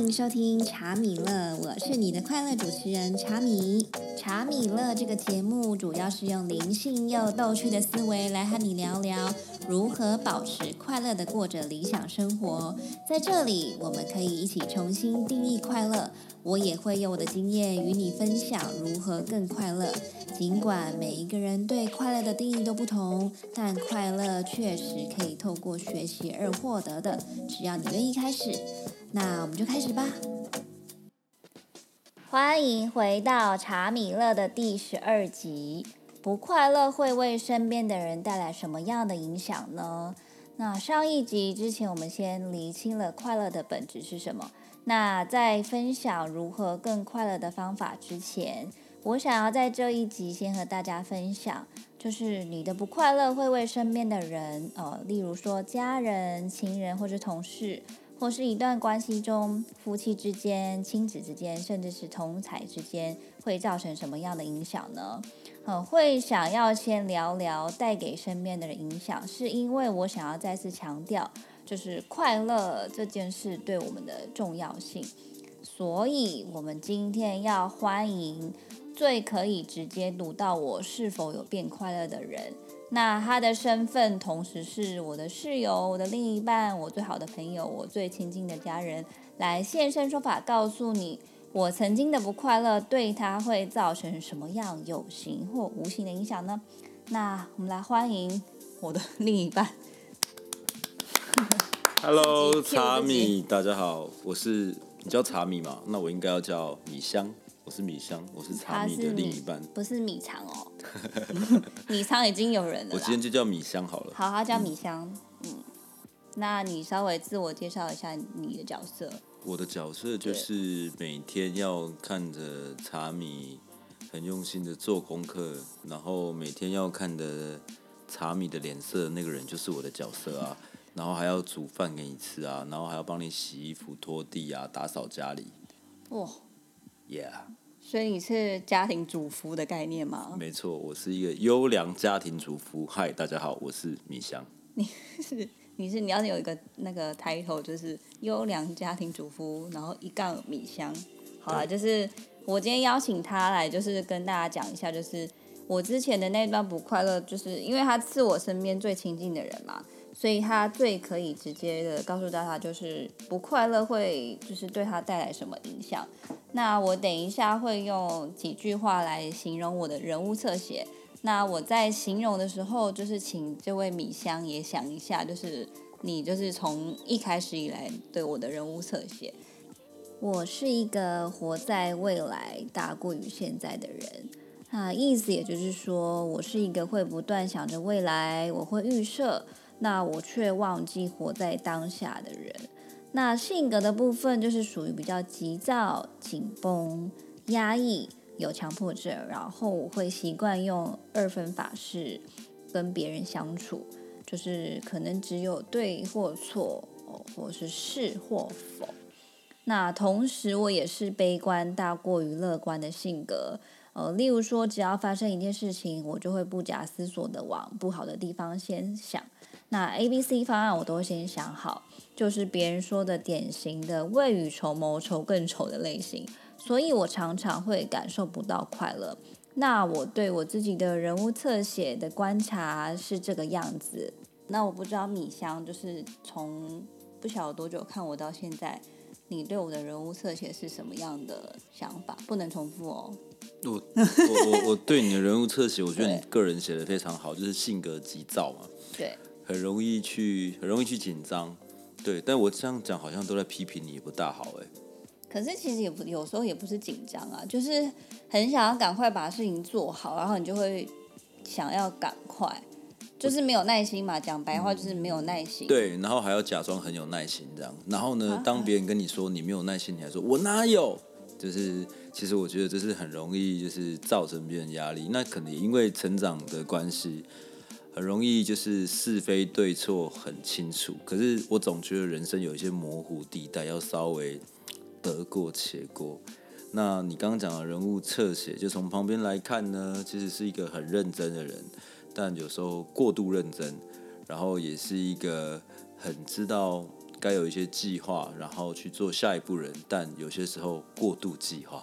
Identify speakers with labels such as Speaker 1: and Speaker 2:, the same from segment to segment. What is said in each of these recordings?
Speaker 1: 欢迎收听茶米乐，我是你的快乐主持人茶米。茶米乐这个节目主要是用灵性又逗趣的思维来和你聊聊如何保持快乐的过着理想生活。在这里，我们可以一起重新定义快乐。我也会用我的经验与你分享如何更快乐。尽管每一个人对快乐的定义都不同，但快乐确实可以透过学习而获得的。只要你愿意开始，那我们就开始吧。欢迎回到查米勒的第十二集。不快乐会为身边的人带来什么样的影响呢？那上一集之前，我们先厘清了快乐的本质是什么。那在分享如何更快乐的方法之前，我想要在这一集先和大家分享，就是你的不快乐会为身边的人，呃，例如说家人、情人或者同事，或是一段关系中夫妻之间、亲子之间，甚至是同才之间，会造成什么样的影响呢？呃，会想要先聊聊带给身边的人影响，是因为我想要再次强调，就是快乐这件事对我们的重要性，所以我们今天要欢迎。最可以直接读到我是否有变快乐的人，那他的身份同时是我的室友、我的另一半、我最好的朋友、我最亲近的家人，来现身说法，告诉你我曾经的不快乐对他会造成什么样有形或无形的影响呢？那我们来欢迎我的另一半。
Speaker 2: Hello，茶米，大家好，我是你叫茶米嘛？那我应该要叫米香。我是米香，我是茶米的另一半，
Speaker 1: 不是米肠哦。米仓已经有人了，
Speaker 2: 我今天就叫米香好了。
Speaker 1: 好，他叫米香。嗯，那你稍微自我介绍一下你的角色。
Speaker 2: 我的角色就是每天要看着茶米很用心的做功课，然后每天要看的茶米的脸色那个人就是我的角色啊。然后还要煮饭给你吃啊，然后还要帮你洗衣服、拖地啊、打扫家里。哇，Yeah。
Speaker 1: 所以你是家庭主妇的概念吗？
Speaker 2: 没错，我是一个优良家庭主妇。嗨，大家好，我是米香。
Speaker 1: 你是你是你要有一个那个抬头，就是优良家庭主妇，然后一杠米香。好了，就是我今天邀请他来，就是跟大家讲一下，就是我之前的那段不快乐，就是因为他是我身边最亲近的人嘛。所以他最可以直接的告诉大家，就是不快乐会就是对他带来什么影响。那我等一下会用几句话来形容我的人物侧写。那我在形容的时候，就是请这位米香也想一下，就是你就是从一开始以来对我的人物侧写。我是一个活在未来大过于现在的人。那意思也就是说，我是一个会不断想着未来，我会预设。那我却忘记活在当下的人，那性格的部分就是属于比较急躁、紧绷、压抑、有强迫症，然后我会习惯用二分法式跟别人相处，就是可能只有对或错，或是是或否。那同时我也是悲观大过于乐观的性格，呃，例如说只要发生一件事情，我就会不假思索的往不好的地方先想。那 A、B、C 方案我都先想好，就是别人说的典型的未雨绸缪、愁更愁的类型，所以我常常会感受不到快乐。那我对我自己的人物侧写的观察是这个样子。那我不知道米香就是从不晓得多久看我到现在，你对我的人物侧写是什么样的想法？不能重复哦。
Speaker 2: 我我我我对你的人物侧写，我觉得你个人写的非常好，就是性格急躁嘛。
Speaker 1: 对。
Speaker 2: 很容易去，很容易去紧张，对。但我这样讲好像都在批评你，也不大好哎。
Speaker 1: 可是其实也不，有时候也不是紧张啊，就是很想要赶快把事情做好，然后你就会想要赶快，就是没有耐心嘛。讲白话就是没有耐心。
Speaker 2: 对，然后还要假装很有耐心这样。然后呢，当别人跟你说你没有耐心，你还说我哪有？就是其实我觉得这是很容易，就是造成别人压力。那可能因为成长的关系。很容易就是是非对错很清楚，可是我总觉得人生有一些模糊地带，要稍微得过且过。那你刚刚讲的人物侧写，就从旁边来看呢，其实是一个很认真的人，但有时候过度认真，然后也是一个很知道该有一些计划，然后去做下一步人，但有些时候过度计划。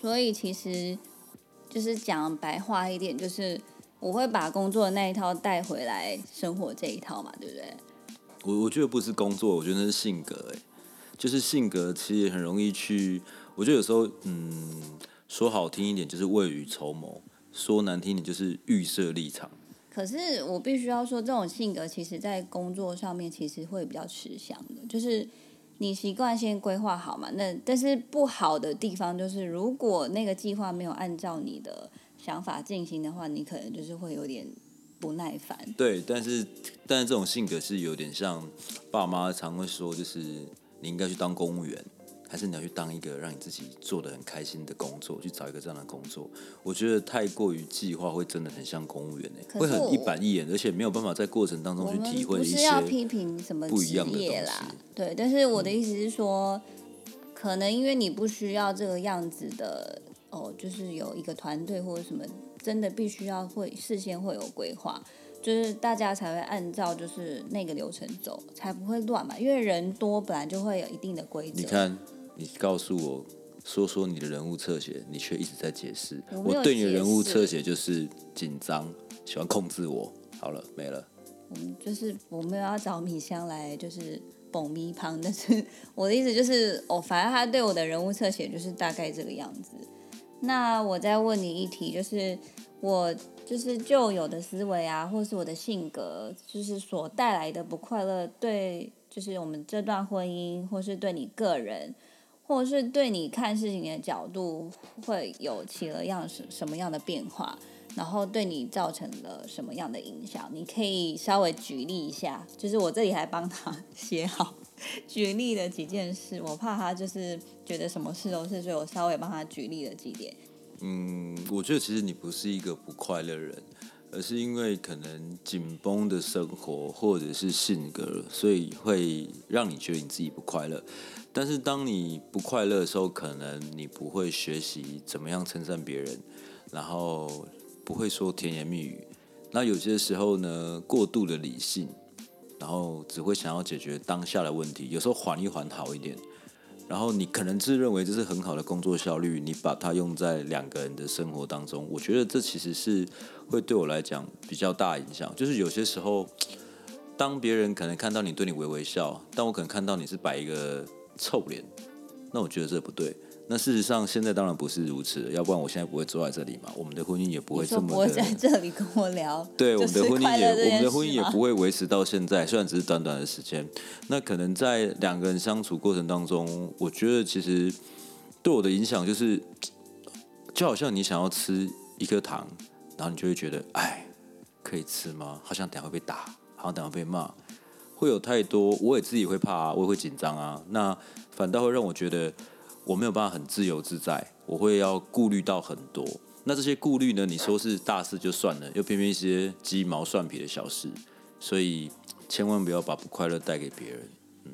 Speaker 1: 所以其实就是讲白话一点，就是我会把工作的那一套带回来生活这一套嘛，对不对？
Speaker 2: 我我觉得不是工作，我觉得那是性格，哎，就是性格其实很容易去，我觉得有时候，嗯，说好听一点就是未雨绸缪，说难听一点就是预设立场。
Speaker 1: 可是我必须要说，这种性格其实在工作上面其实会比较吃香的，就是你习惯先规划好嘛。那但是不好的地方就是，如果那个计划没有按照你的想法进行的话，你可能就是会有点不耐烦。
Speaker 2: 对，但是但是这种性格是有点像爸妈常会说，就是你应该去当公务员。还是你要去当一个让你自己做的很开心的工作，去找一个这样的工作。我觉得太过于计划会真的很像公务员哎，会很一板一眼，而且没有办法在过程当中去体会一些不一样的
Speaker 1: 东西。对，但是我的意思是说，可能因为你不需要这个样子的哦，就是有一个团队或者什么，真的必须要会事先会有规划，就是大家才会按照就是那个流程走，才不会乱嘛。因为人多本来就会有一定的规则。
Speaker 2: 你看。你告诉我说说你的人物侧写，你却一直在解释。
Speaker 1: 我
Speaker 2: 对你的人物侧写就是紧张，喜欢控制我。好了，没了。
Speaker 1: 嗯，就是我没有要找米香来，就是捧咪旁，但是 我的意思就是，哦，反正他对我的人物侧写就是大概这个样子。那我再问你一题，就是我就是旧有的思维啊，或是我的性格，就是所带来的不快乐，对，就是我们这段婚姻，或是对你个人。或是对你看事情的角度会有起了样什什么样的变化，然后对你造成了什么样的影响？你可以稍微举例一下，就是我这里还帮他 写好举例了几件事，我怕他就是觉得什么事都是，所以我稍微帮他举例了几点。
Speaker 2: 嗯，我觉得其实你不是一个不快乐人，而是因为可能紧绷的生活或者是性格，所以会让你觉得你自己不快乐。但是当你不快乐的时候，可能你不会学习怎么样称赞别人，然后不会说甜言蜜语。那有些时候呢，过度的理性，然后只会想要解决当下的问题。有时候缓一缓好一点。然后你可能自认为这是很好的工作效率，你把它用在两个人的生活当中，我觉得这其实是会对我来讲比较大影响。就是有些时候，当别人可能看到你对你微微笑，但我可能看到你是摆一个。臭脸，那我觉得这不对。那事实上，现在当然不是如此，要不然我现在不会坐在这里嘛。我们的婚姻也不会这么
Speaker 1: 不会在这里跟我聊。
Speaker 2: 对，我们的婚姻也，我们的婚姻也不
Speaker 1: 会
Speaker 2: 维持到现在。虽然只是短短的时间，那可能在两个人相处过程当中，我觉得其实对我的影响就是，就好像你想要吃一颗糖，然后你就会觉得，哎，可以吃吗？好像等下会被打，好像等下被骂。会有太多，我也自己会怕，我也会紧张啊。那反倒会让我觉得我没有办法很自由自在，我会要顾虑到很多。那这些顾虑呢？你说是大事就算了，又偏偏一些鸡毛蒜皮的小事，所以千万不要把不快乐带给别人。嗯，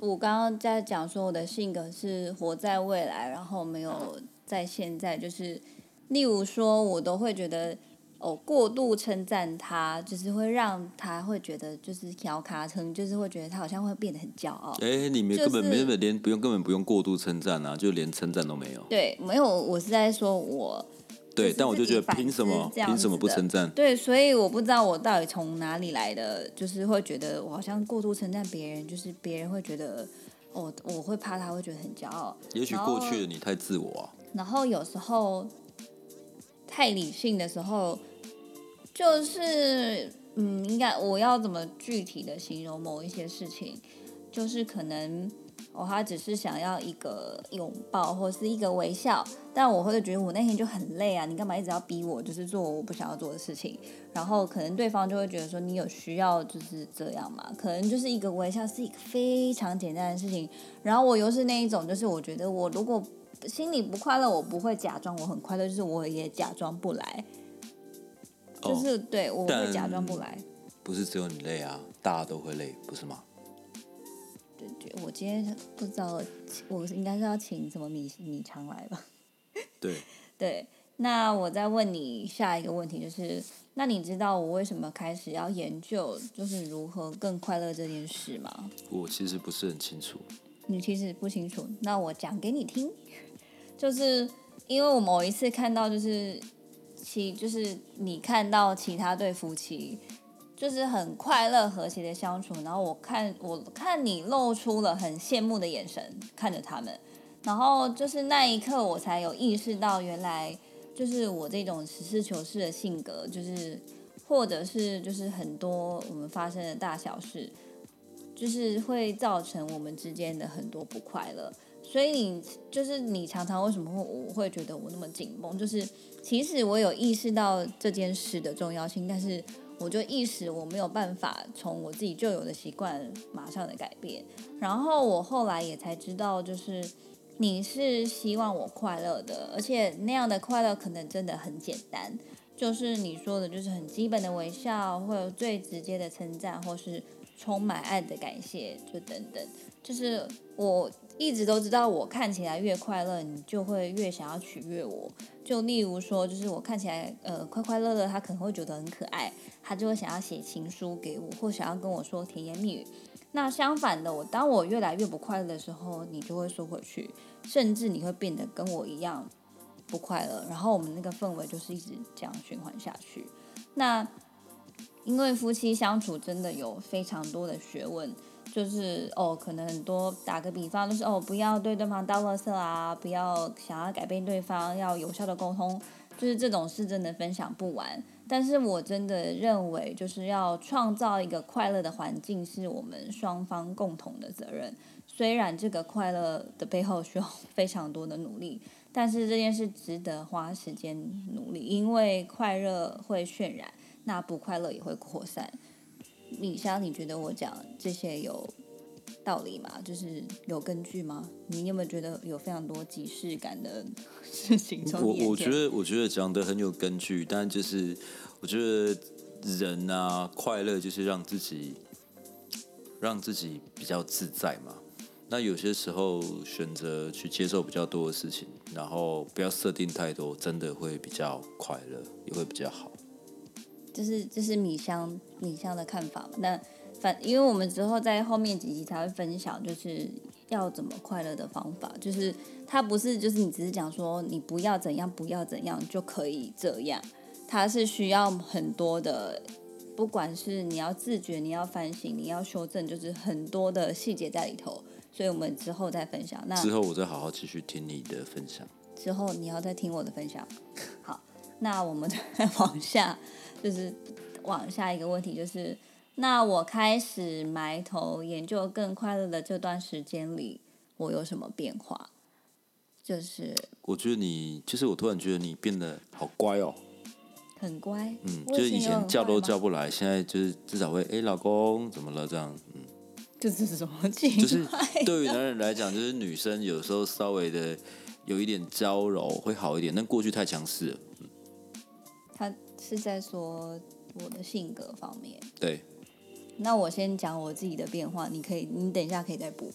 Speaker 1: 我刚刚在讲说我的性格是活在未来，然后没有在现在，就是例如说，我都会觉得。哦，过度称赞他，就是会让他会觉得就是调卡称，就是会觉得他好像会变得很骄傲。
Speaker 2: 哎，你们根本没有连不用根本不用过度称赞啊，就连称赞都没有。
Speaker 1: 对，没有，我是在说我。
Speaker 2: 对，但我就觉得凭什么凭什么不称赞？
Speaker 1: 对，所以我不知道我到底从哪里来的，就是会觉得我好像过度称赞别人，就是别人会觉得哦，我会怕他会觉得很骄傲。
Speaker 2: 也许过去的你太自我。
Speaker 1: 然后有时候太理性的时候。就是，嗯，应该我要怎么具体的形容某一些事情？就是可能，哦，他只是想要一个拥抱或是一个微笑，但我会觉得我那天就很累啊，你干嘛一直要逼我，就是做我不想要做的事情？然后可能对方就会觉得说，你有需要就是这样嘛？可能就是一个微笑是一个非常简单的事情，然后我又是那一种，就是我觉得我如果心里不快乐，我不会假装我很快乐，就是我也假装不来。就是对我会假装不来，
Speaker 2: 不是只有你累啊，大家都会累，不是吗？
Speaker 1: 对对，我今天不知道，我应该是要请什么米米肠来吧？
Speaker 2: 对
Speaker 1: 对，那我再问你下一个问题，就是那你知道我为什么开始要研究就是如何更快乐这件事吗？
Speaker 2: 我其实不是很清楚。
Speaker 1: 你其实不清楚，那我讲给你听，就是因为我某一次看到就是就是你看到其他对夫妻。就是很快乐和谐的相处，然后我看我看你露出了很羡慕的眼神看着他们，然后就是那一刻我才有意识到，原来就是我这种实事求是的性格，就是或者是就是很多我们发生的大小事，就是会造成我们之间的很多不快乐。所以你就是你常常为什么会我会觉得我那么紧绷？就是其实我有意识到这件事的重要性，但是。我就意识我没有办法从我自己旧有的习惯马上的改变，然后我后来也才知道，就是你是希望我快乐的，而且那样的快乐可能真的很简单，就是你说的，就是很基本的微笑，或者最直接的称赞，或是充满爱的感谢，就等等，就是我一直都知道，我看起来越快乐，你就会越想要取悦我。就例如说，就是我看起来呃快快乐乐，他可能会觉得很可爱。他就会想要写情书给我，或想要跟我说甜言蜜语。那相反的，我当我越来越不快乐的时候，你就会说回去，甚至你会变得跟我一样不快乐。然后我们那个氛围就是一直这样循环下去。那因为夫妻相处真的有非常多的学问，就是哦，可能很多打个比方，就是哦，不要对对方倒垃圾啊，不要想要改变对方，要有效的沟通，就是这种事真的分享不完。但是我真的认为，就是要创造一个快乐的环境，是我们双方共同的责任。虽然这个快乐的背后需要非常多的努力，但是这件事值得花时间努力，因为快乐会渲染，那不快乐也会扩散。米香，你觉得我讲这些有道理吗？就是有根据吗？你有没有觉得有非常多即视感的？事情
Speaker 2: 我我觉得我觉得讲的很有根据，但就是我觉得人啊快乐就是让自己让自己比较自在嘛。那有些时候选择去接受比较多的事情，然后不要设定太多，真的会比较快乐，也会比较好。
Speaker 1: 这是这是米香米香的看法。那反因为我们之后在后面几集才会分享，就是。要怎么快乐的方法，就是它不是就是你只是讲说你不要怎样不要怎样就可以这样，它是需要很多的，不管是你要自觉、你要反省、你要修正，就是很多的细节在里头。所以我们之后再分享。那
Speaker 2: 之后我再好好继续听你的分享。
Speaker 1: 之后你要再听我的分享。好，那我们再 往下，就是往下一个问题就是。那我开始埋头研究更快乐的这段时间里，我有什么变化？就是
Speaker 2: 我觉得你，就是我突然觉得你变得好乖哦，
Speaker 1: 很乖。
Speaker 2: 嗯，就是以前叫都叫不来，现在就是至少会哎，老公怎么了这样？嗯，
Speaker 1: 就是什么？
Speaker 2: 就是对于男人来讲，就是女生有时候稍微的有一点娇柔会好一点，但过去太强势了。嗯，
Speaker 1: 他是在说我的性格方面。
Speaker 2: 对。
Speaker 1: 那我先讲我自己的变化，你可以，你等一下可以再补。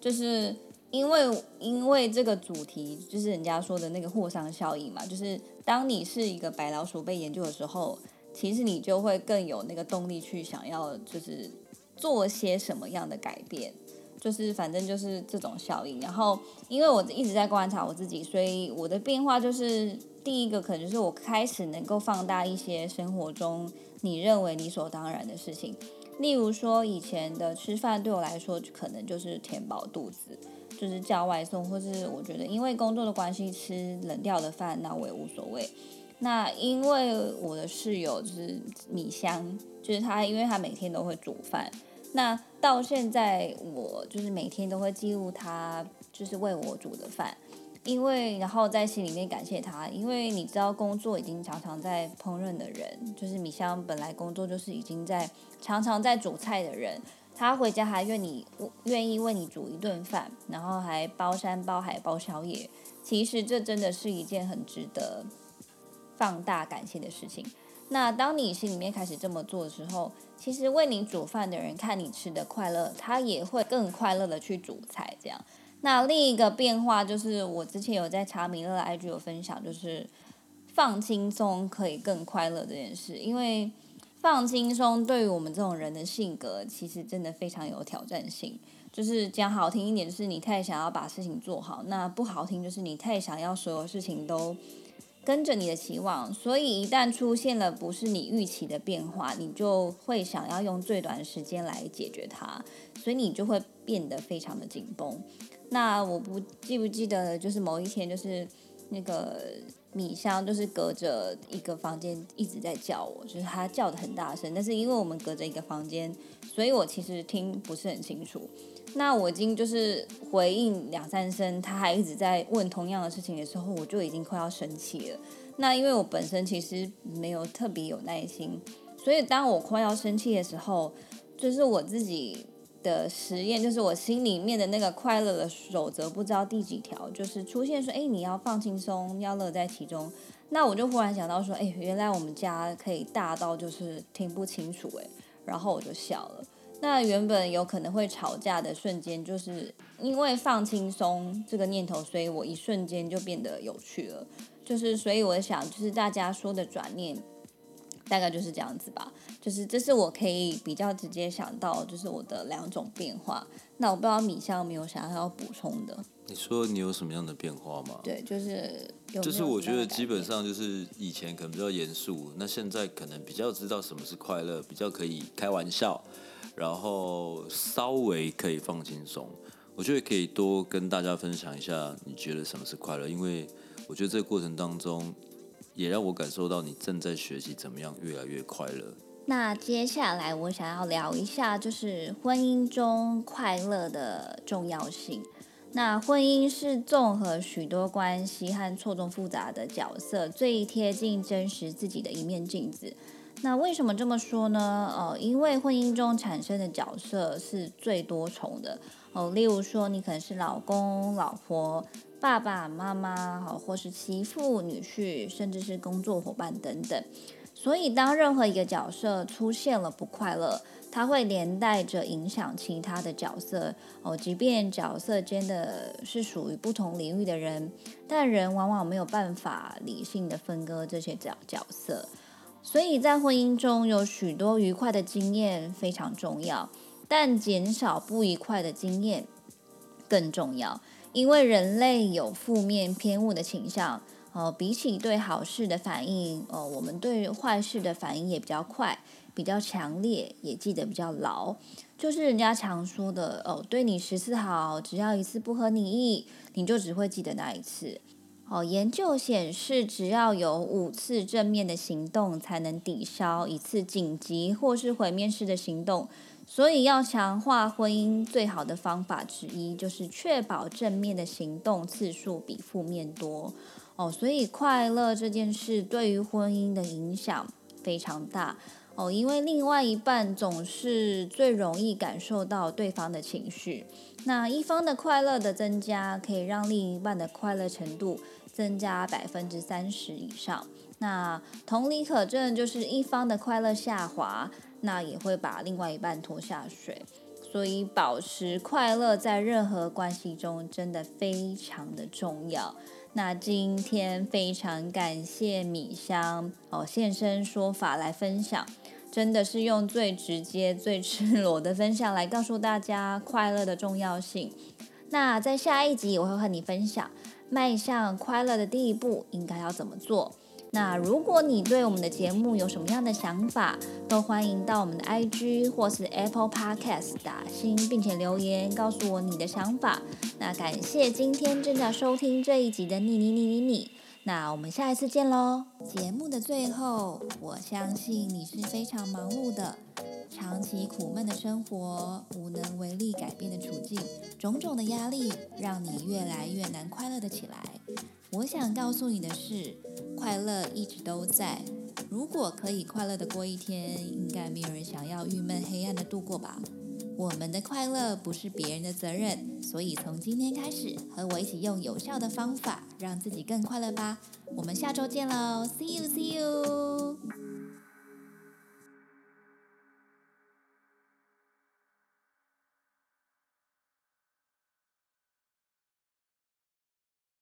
Speaker 1: 就是因为因为这个主题，就是人家说的那个霍桑效应嘛，就是当你是一个白老鼠被研究的时候，其实你就会更有那个动力去想要，就是做些什么样的改变，就是反正就是这种效应。然后因为我一直在观察我自己，所以我的变化就是第一个可能就是我开始能够放大一些生活中你认为理所当然的事情。例如说，以前的吃饭对我来说，可能就是填饱肚子，就是叫外送，或是我觉得因为工作的关系吃冷掉的饭，那我也无所谓。那因为我的室友就是米香，就是他，因为他每天都会煮饭，那到现在我就是每天都会记录他就是为我煮的饭。因为，然后在心里面感谢他，因为你知道，工作已经常常在烹饪的人，就是米香本来工作就是已经在常常在煮菜的人，他回家还愿你愿意为你煮一顿饭，然后还包山包海包宵夜，其实这真的是一件很值得放大感谢的事情。那当你心里面开始这么做的时候，其实为你煮饭的人看你吃的快乐，他也会更快乐的去煮菜，这样。那另一个变化就是，我之前有在查米勒 IG 有分享，就是放轻松可以更快乐这件事，因为放轻松对于我们这种人的性格，其实真的非常有挑战性。就是讲好听一点，是你太想要把事情做好；那不好听，就是你太想要所有事情都跟着你的期望。所以一旦出现了不是你预期的变化，你就会想要用最短的时间来解决它，所以你就会变得非常的紧绷。那我不记不记得，就是某一天，就是那个米香，就是隔着一个房间一直在叫我，就是他叫的很大声，但是因为我们隔着一个房间，所以我其实听不是很清楚。那我已经就是回应两三声，他还一直在问同样的事情的时候，我就已经快要生气了。那因为我本身其实没有特别有耐心，所以当我快要生气的时候，就是我自己的实验，就是我心里面的那个快乐的守则，不知道第几条，就是出现说，哎，你要放轻松，要乐在其中。那我就忽然想到说，哎，原来我们家可以大到就是听不清楚，哎，然后我就笑了。那原本有可能会吵架的瞬间，就是因为放轻松这个念头，所以我一瞬间就变得有趣了。就是所以我想，就是大家说的转念，大概就是这样子吧。就是这是我可以比较直接想到，就是我的两种变化。那我不知道米香有没有想要补充的？
Speaker 2: 你说你有什么样的变化吗？
Speaker 1: 对，就是
Speaker 2: 就是我觉得基本上就是以前可能比较严肃，那现在可能比较知道什么是快乐，比较可以开玩笑。然后稍微可以放轻松，我觉得可以多跟大家分享一下，你觉得什么是快乐？因为我觉得这个过程当中，也让我感受到你正在学习怎么样越来越快乐。
Speaker 1: 那接下来我想要聊一下，就是婚姻中快乐的重要性。那婚姻是综合许多关系和错综复杂的角色，最贴近真实自己的一面镜子。那为什么这么说呢？呃，因为婚姻中产生的角色是最多重的哦。例如说，你可能是老公、老婆、爸爸妈妈，好，或是媳妇、女婿，甚至是工作伙伴等等。所以，当任何一个角色出现了不快乐，它会连带着影响其他的角色哦。即便角色间的是属于不同领域的人，但人往往没有办法理性的分割这些角角色。所以在婚姻中有许多愉快的经验非常重要，但减少不愉快的经验更重要。因为人类有负面偏误的倾向，呃，比起对好事的反应，呃，我们对坏事的反应也比较快、比较强烈，也记得比较牢。就是人家常说的，哦，对你十次好，只要一次不合你意，你就只会记得那一次。哦，研究显示，只要有五次正面的行动，才能抵消一次紧急或是毁灭式的行动。所以，要强化婚姻最好的方法之一，就是确保正面的行动次数比负面多。哦，所以快乐这件事对于婚姻的影响非常大。哦，因为另外一半总是最容易感受到对方的情绪。那一方的快乐的增加，可以让另一半的快乐程度。增加百分之三十以上，那同理可证，就是一方的快乐下滑，那也会把另外一半拖下水。所以保持快乐在任何关系中真的非常的重要。那今天非常感谢米香哦现身说法来分享，真的是用最直接、最赤裸的分享来告诉大家快乐的重要性。那在下一集我会和你分享。迈向快乐的第一步应该要怎么做？那如果你对我们的节目有什么样的想法，都欢迎到我们的 IG 或是 Apple Podcast 打星，并且留言告诉我你的想法。那感谢今天正在收听这一集的你你你你你。那我们下一次见喽！节目的最后，我相信你是非常忙碌的。长期苦闷的生活，无能为力改变的处境，种种的压力让你越来越难快乐的起来。我想告诉你的是，快乐一直都在。如果可以快乐的过一天，应该没有人想要郁闷黑暗的度过吧？我们的快乐不是别人的责任，所以从今天开始，和我一起用有效的方法，让自己更快乐吧。我们下周见喽，See you, see you。